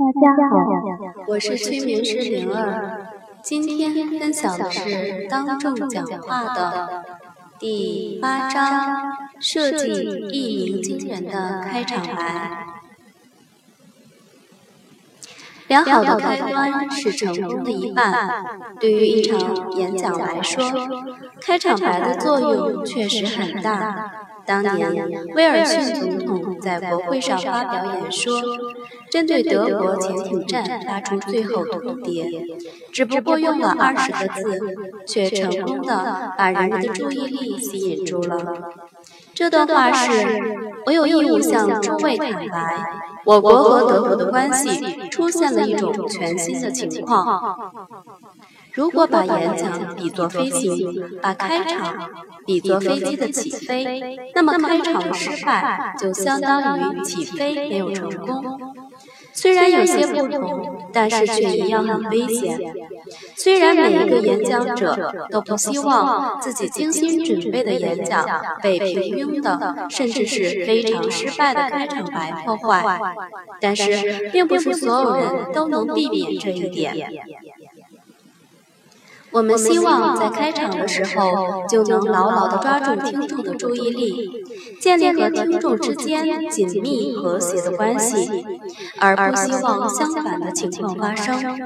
大家好，我是催眠师灵儿，今天分享的是当众讲话的第八章，设计一鸣惊人的开场白。良好的开端是成功的一半。对于一场演讲来说，开场白的作用确实很大。当年，威尔逊总统在国会上发表演说，针对德国潜艇战发出最后通牒，只不过用了二十个字，却成功的把人们的注意力吸引住了。这段话是：我有义务向诸位坦白，我国和德国的关系出现了一种全新的情况。如果把演讲比作飞行，把开场比作飞机的起飞，那么开场的失败就相当于起飞没有成功。虽然有些不同，但是却一样很危险。虽然每一个演讲者都不希望自己精心准备的演讲被平庸的，甚至是非常失败的开场白破坏，但是并不是所有人都能避免这一点。我们希望在开场的时候就能牢牢地抓住听众的注意力，建立和听众之间紧密和谐的关系，而不希望相反的情况发生。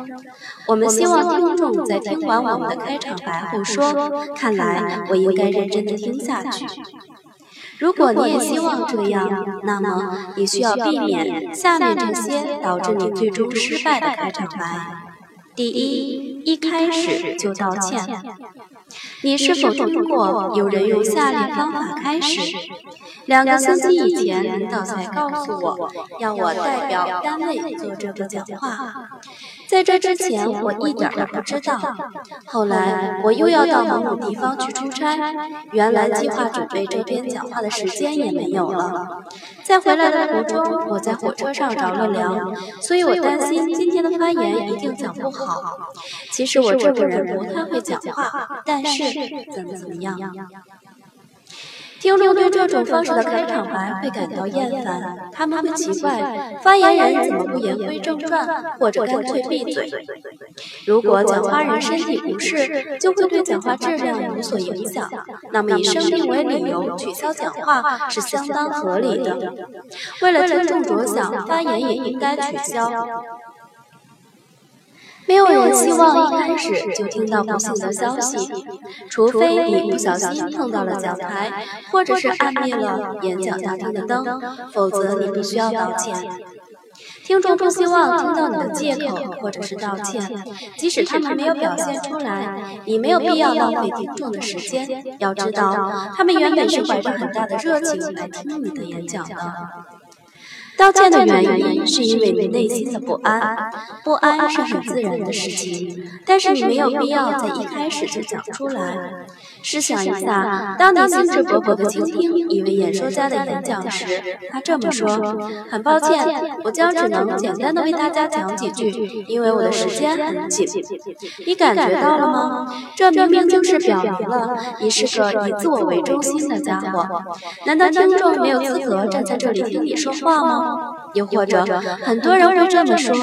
我们希望听众在听完我们的开场白后说：“看来我应该认真地听下去。”如果你也希望这样，那么你需要避免下面这些导致你最终失败的开场白。第一，一开始就道歉。你是否听过有人用下列方法开始？两个星期以前，领导才告诉我，要我代表单位做这个讲话。在这之前，我一点都不知道。后来，我又要到某某地方去出差，原来计划准备这篇讲话的时间也没有了。在回来的途中，我在火车上着了凉，所以我担心今天的发言一定讲不好。其实我这个人不太会讲话，但是怎么怎么样？听众对这种方式的开场白会感到厌烦，他们会奇怪发言人怎么不言归正传，或者干脆闭嘴。如果讲话人身体不适，就会对讲话质量有所影响，那么以生病为理由取消讲话是相当合理的。为了听众着想，发言也应该取消。没有人希望一开始就听到不幸的消息，除非你不小心碰到了讲台，或者是按灭了演讲大厅的灯，否则你必须要道歉。听众不希望听到你的借口或者是道歉，即使他们没有表现出来，你没有必要浪费听众的时间。要知道，他们原本是怀着很大的热情来听你的演讲的。道歉的原因是因为你内心的不安，不安是很自然的事情，但是你没有必要在一开始就讲出来。试想一下，当你兴致勃勃地倾听一位演说家的演讲时，他这么说：“很抱歉，我将只能简单地为大家讲几句，因为我的时间很紧。”你感觉到了吗？这明明就是表明了你是个以自我为中心的家伙。难道听众没有资格站在这里听你说话吗？又或者，很多人会这么说：“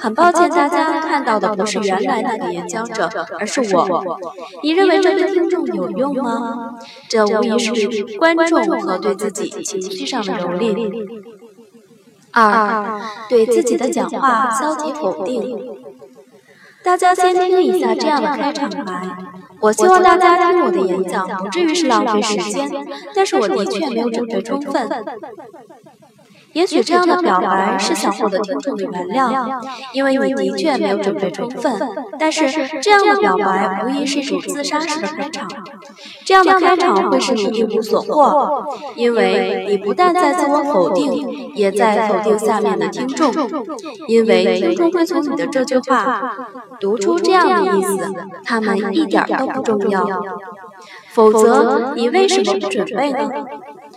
很抱歉，大家看到的不是原来那个演讲者，而是我。”你认为这对听众有用吗？这无疑是观众和对自己情绪上的蹂躏。二，对自己的讲话消极否定。大家先听一下这样的开场白：我希望大家听我的演讲，不至于是浪费时间，但是我的确没有准备充分。也许这样的表白是想获得听众的原谅，因为你的确没有准备充分。但是这样的表白无疑是一种自杀式的开场，这样的开场会使你一无所获，因为你不但在自我否定，也在否定下面的听众，因为听众会从你的这句话读出这样的意思，他们一点都不重要。否则，你为什么不准备呢？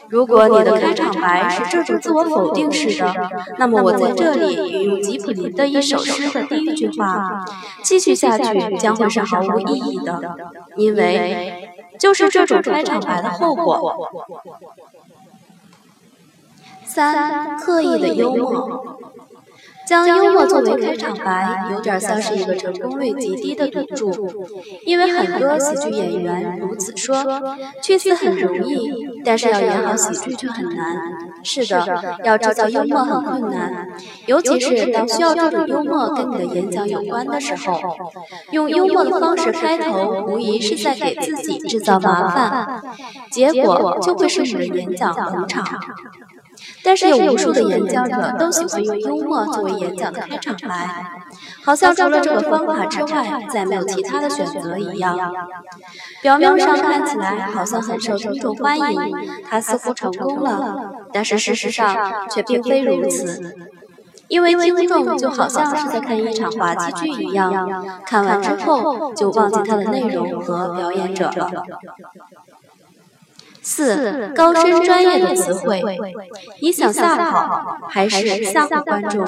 如果你的开场白是这种自我否定式的，那么我在这里引用吉普林的一首诗的第一句话，继续下去将会是毫无意义的，因为就是这种开场白的后果。三，刻意的幽默。将幽默作为开场白，有点像是一个成功率极低的赌注，因为很多喜剧演员如此说。去死很容易，但是要演好喜剧却很难。是的，要制造幽默很困难，尤其是当需要这种幽默跟你的演讲有关的时候。用幽默的方式开头，无疑是在给自己制造麻烦，结果就会使你的演讲冷场。但是有无数的演讲者都喜欢用幽默作为演讲的开场白，好像除了这个方法之外，再没有其他的选择一样。表面上看起来好像很受听众欢迎，他似乎成功了，但是事实上却并非如此。因为听众就好像是在看一场滑稽剧一样，看完之后就忘记它的内容和表演者了。四高深专业的词汇，你想吓跑还是吓唬观众？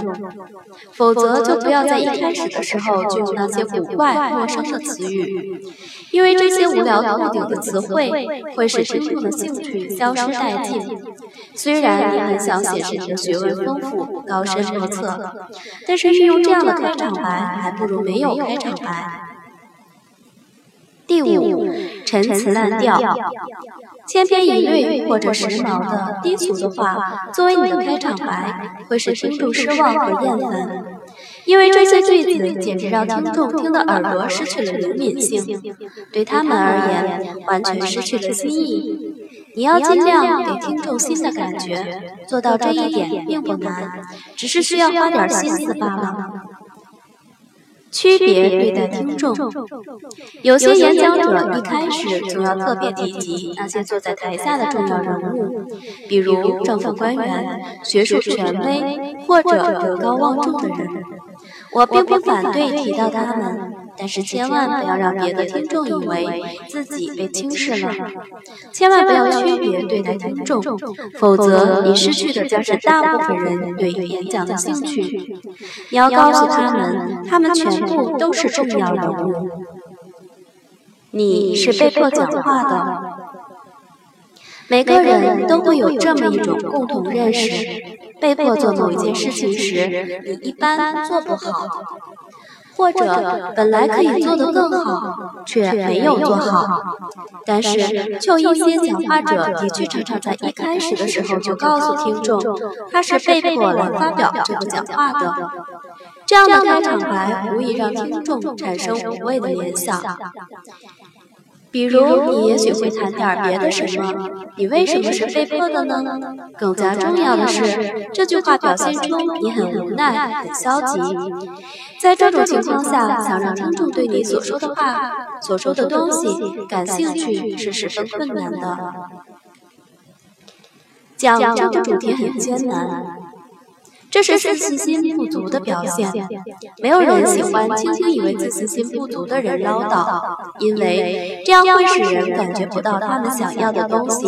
否则就不要在一开始的时候就用那些古怪陌生的词语，因为这些无聊透顶的词汇会使听众的兴趣消失殆尽。虽然你很想显示你的学问丰富、高深莫测，但是运用这样的开场白，还不如没有开场白。第五，陈词滥调。千篇一律或者时髦的低俗的话，作为你的开场白，会使听众失望和厌烦，因为这些句子简直让听众听的耳朵失去了灵敏性，对他们而言完全失去了新意。你要尽量给听众新的感觉，做到这一点并不难，只是需要花点心思罢了。区别对待听众，有些演讲者一开始就要特别提及那些坐在台下的重要人物，比如政府官员、学术权威或者德高望重的人。我并不反对提到他们。但是千万不要让别的听众以为自己被轻视了，千万不要区别对待听众，否则你失去的将是大部分人对演讲的兴趣。你要告诉他们，他们全部都是重要人物。你是被迫讲话的，每个人都会有这么一种共同认识：被迫做某一件事情时，你一般做不好。或者本来可以做得更好，却没有做好。但是，就一些讲话者的确常常在一开始的时候就告诉听众，他是被迫来发表这个讲话的。这样的开场白无疑让听众产生无谓的联想。比如，你也许会谈点别的什么？你为什么是被迫的呢？更加重要的是，这句话表现出你很无奈、很消极。在这种情况下，想让听众对你所说的话、所说的东西感兴趣是十分困难的。讲这个主题很艰难。这是自信心不足的表现。没有人喜欢轻轻以为自信心不足的人唠叨，因为这样会使人感觉不到他们想要的东西。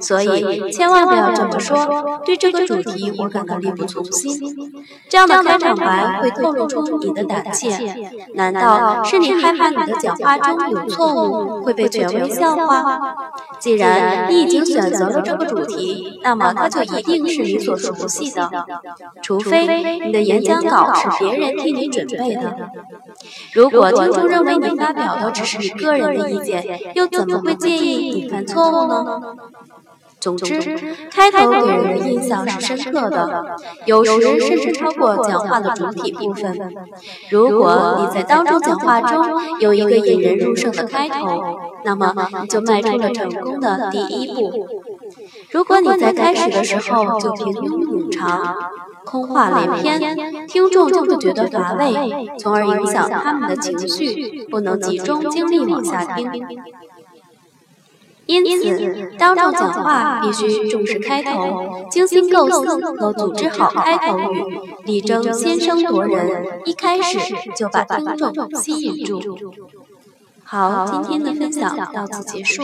所以千万不要这么说。对这个主题，我感到力不从心。这样的开场白会透露出你的胆怯。难道是你害怕你的讲话中有错误会被权威笑话？既然你已经选择了这个主题，那么它就一定是你所熟悉的。除非你的演讲稿是别人替你准备的。如果听众认为你发表的只是你个人的意见，又怎么会介意你犯错误呢？总之，开头给人的印象是深刻的，有时甚至超过讲话的主体部分。如果你在当众讲话中有一个引人入胜的开头，那么就迈出了成功的第一步。如果你在开始的时候就平庸冗长，空话连篇，听众就会觉得乏味，从而影响他们的情绪，不能集中精力往下听。因此，当众讲话必须重视开头，精心构思和组织好开头语，力争先声夺人，一开始就把听众吸引住。好，今天的分享到此结束。